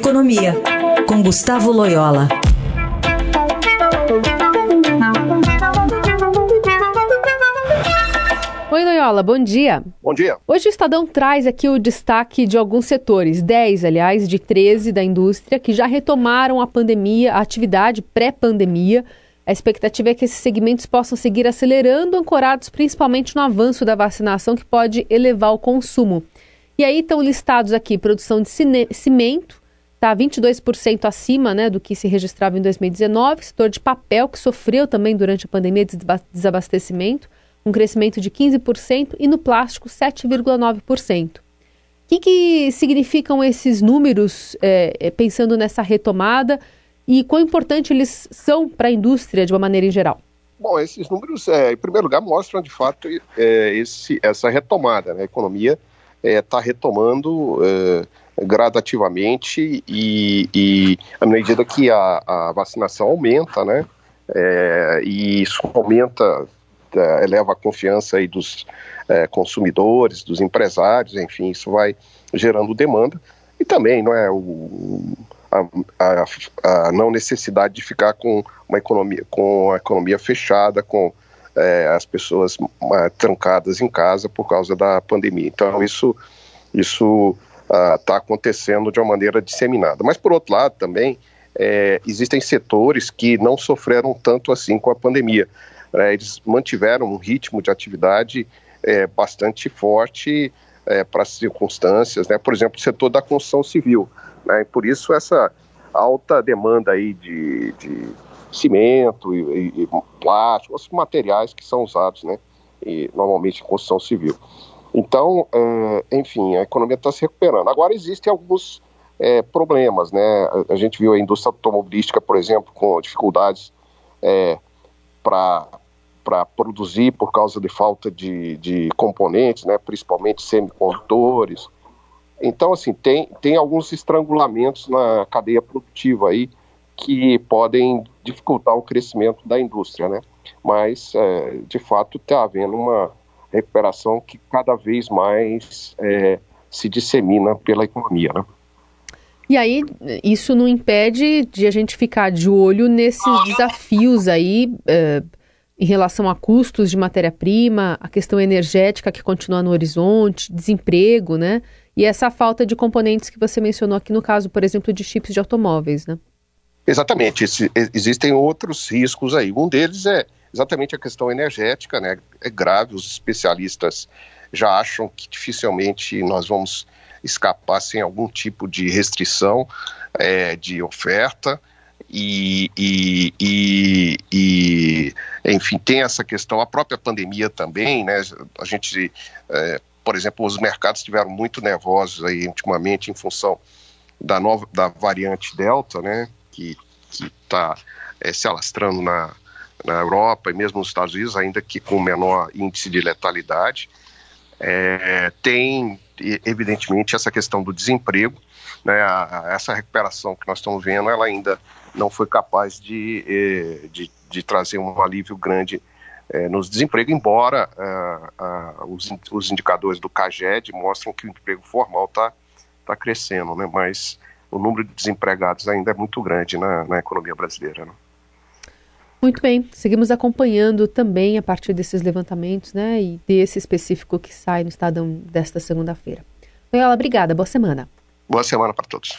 Economia, com Gustavo Loyola. Oi, Loyola, bom dia. Bom dia. Hoje o Estadão traz aqui o destaque de alguns setores, 10, aliás, de 13 da indústria, que já retomaram a pandemia, a atividade pré-pandemia. A expectativa é que esses segmentos possam seguir acelerando, ancorados principalmente no avanço da vacinação, que pode elevar o consumo. E aí estão listados aqui produção de cimento, está 22% acima né, do que se registrava em 2019, setor de papel, que sofreu também durante a pandemia de desabastecimento, um crescimento de 15%, e no plástico, 7,9%. O que, que significam esses números, é, pensando nessa retomada, e quão importante eles são para a indústria de uma maneira em geral? Bom, esses números, é, em primeiro lugar, mostram de fato é, esse, essa retomada. Né? A economia está é, retomando é, gradativamente e, e, à medida que a, a vacinação aumenta, né, é, e isso aumenta, é, eleva a confiança aí dos é, consumidores, dos empresários, enfim, isso vai gerando demanda e também não é o, a, a, a, não necessidade de ficar com uma economia com a economia fechada, com é, as pessoas é, trancadas em casa por causa da pandemia. Então isso isso está ah, acontecendo de uma maneira disseminada. Mas por outro lado também é, existem setores que não sofreram tanto assim com a pandemia. É, eles mantiveram um ritmo de atividade é, bastante forte é, para as circunstâncias, né? Por exemplo, o setor da construção civil. Né? Por isso essa alta demanda aí de, de cimento e, e, e plástico, os materiais que são usados, né? E, normalmente em construção civil. Então, uh, enfim, a economia está se recuperando. Agora existem alguns é, problemas, né? A, a, gente viu a indústria automobilística, por exemplo, com dificuldades é, para para produzir por causa de falta de, de componentes, né, principalmente semicondutores. Então, assim, tem, tem alguns estrangulamentos na cadeia produtiva aí que podem dificultar o crescimento da indústria, né? Mas, é, de fato, está havendo uma, recuperação que cada vez mais é, se dissemina pela economia. Né? E aí, isso não impede de a gente ficar de olho nesses desafios aí é, em relação a custos de matéria-prima, a questão energética que continua no horizonte, desemprego, né? E essa falta de componentes que você mencionou aqui no caso, por exemplo, de chips de automóveis, né? Exatamente. Esse, existem outros riscos aí. Um deles é exatamente a questão energética, né? É grave, os especialistas já acham que dificilmente nós vamos escapar sem algum tipo de restrição é, de oferta. E, e, e, e, enfim, tem essa questão, a própria pandemia também, né? A gente, é, por exemplo, os mercados estiveram muito nervosos aí ultimamente em função da nova da variante Delta, né? Que está é, se alastrando na, na Europa e mesmo nos Estados Unidos, ainda que com menor índice de letalidade. É, tem, evidentemente, essa questão do desemprego. Né, a, a, essa recuperação que nós estamos vendo, ela ainda não foi capaz de, de, de trazer um alívio grande é, nos desemprego, embora uh, os, os, indicadores do CAGED mostram que o emprego formal está tá crescendo, né, mas o número de desempregados ainda é muito grande na, na economia brasileira. Né? Muito bem, seguimos acompanhando também a partir desses levantamentos, né, e desse específico que sai no Estadão desta segunda-feira. Loyola, obrigada, boa semana. Boa semana para todos.